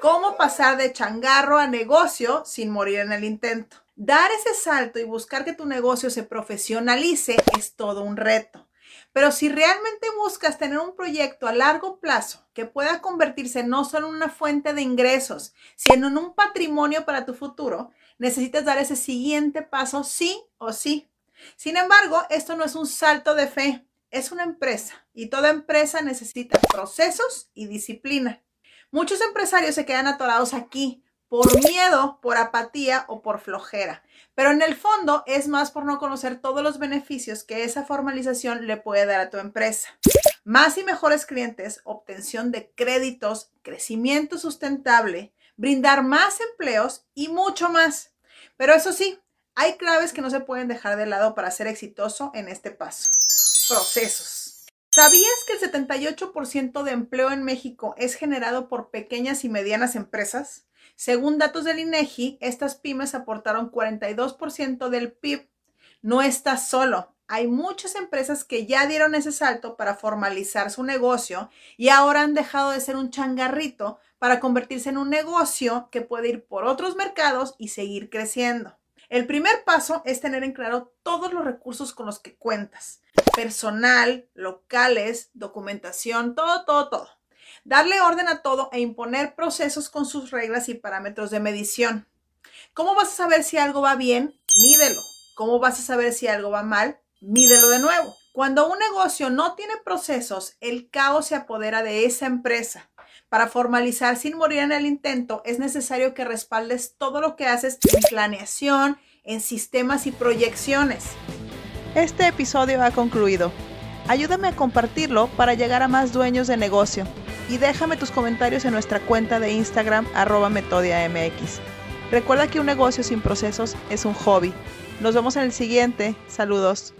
Cómo pasar de changarro a negocio sin morir en el intento. Dar ese salto y buscar que tu negocio se profesionalice es todo un reto. Pero si realmente buscas tener un proyecto a largo plazo que pueda convertirse no solo en una fuente de ingresos, sino en un patrimonio para tu futuro, necesitas dar ese siguiente paso sí o sí. Sin embargo, esto no es un salto de fe, es una empresa y toda empresa necesita procesos y disciplina. Muchos empresarios se quedan atorados aquí por miedo, por apatía o por flojera. Pero en el fondo es más por no conocer todos los beneficios que esa formalización le puede dar a tu empresa. Más y mejores clientes, obtención de créditos, crecimiento sustentable, brindar más empleos y mucho más. Pero eso sí, hay claves que no se pueden dejar de lado para ser exitoso en este paso. Procesos. ¿Sabías que el 78% de empleo en México es generado por pequeñas y medianas empresas? Según datos del INEGI, estas pymes aportaron 42% del PIB. No estás solo. Hay muchas empresas que ya dieron ese salto para formalizar su negocio y ahora han dejado de ser un changarrito para convertirse en un negocio que puede ir por otros mercados y seguir creciendo. El primer paso es tener en claro todos los recursos con los que cuentas. Personal, locales, documentación, todo, todo, todo darle orden a todo e imponer procesos con sus reglas y parámetros de medición. ¿Cómo vas a saber si algo va bien? Mídelo. ¿Cómo vas a saber si algo va mal? Mídelo de nuevo. Cuando un negocio no tiene procesos, el caos se apodera de esa empresa. Para formalizar sin morir en el intento, es necesario que respaldes todo lo que haces en planeación, en sistemas y proyecciones. Este episodio ha concluido. Ayúdame a compartirlo para llegar a más dueños de negocio y déjame tus comentarios en nuestra cuenta de Instagram arroba metodiamx. Recuerda que un negocio sin procesos es un hobby. Nos vemos en el siguiente. Saludos.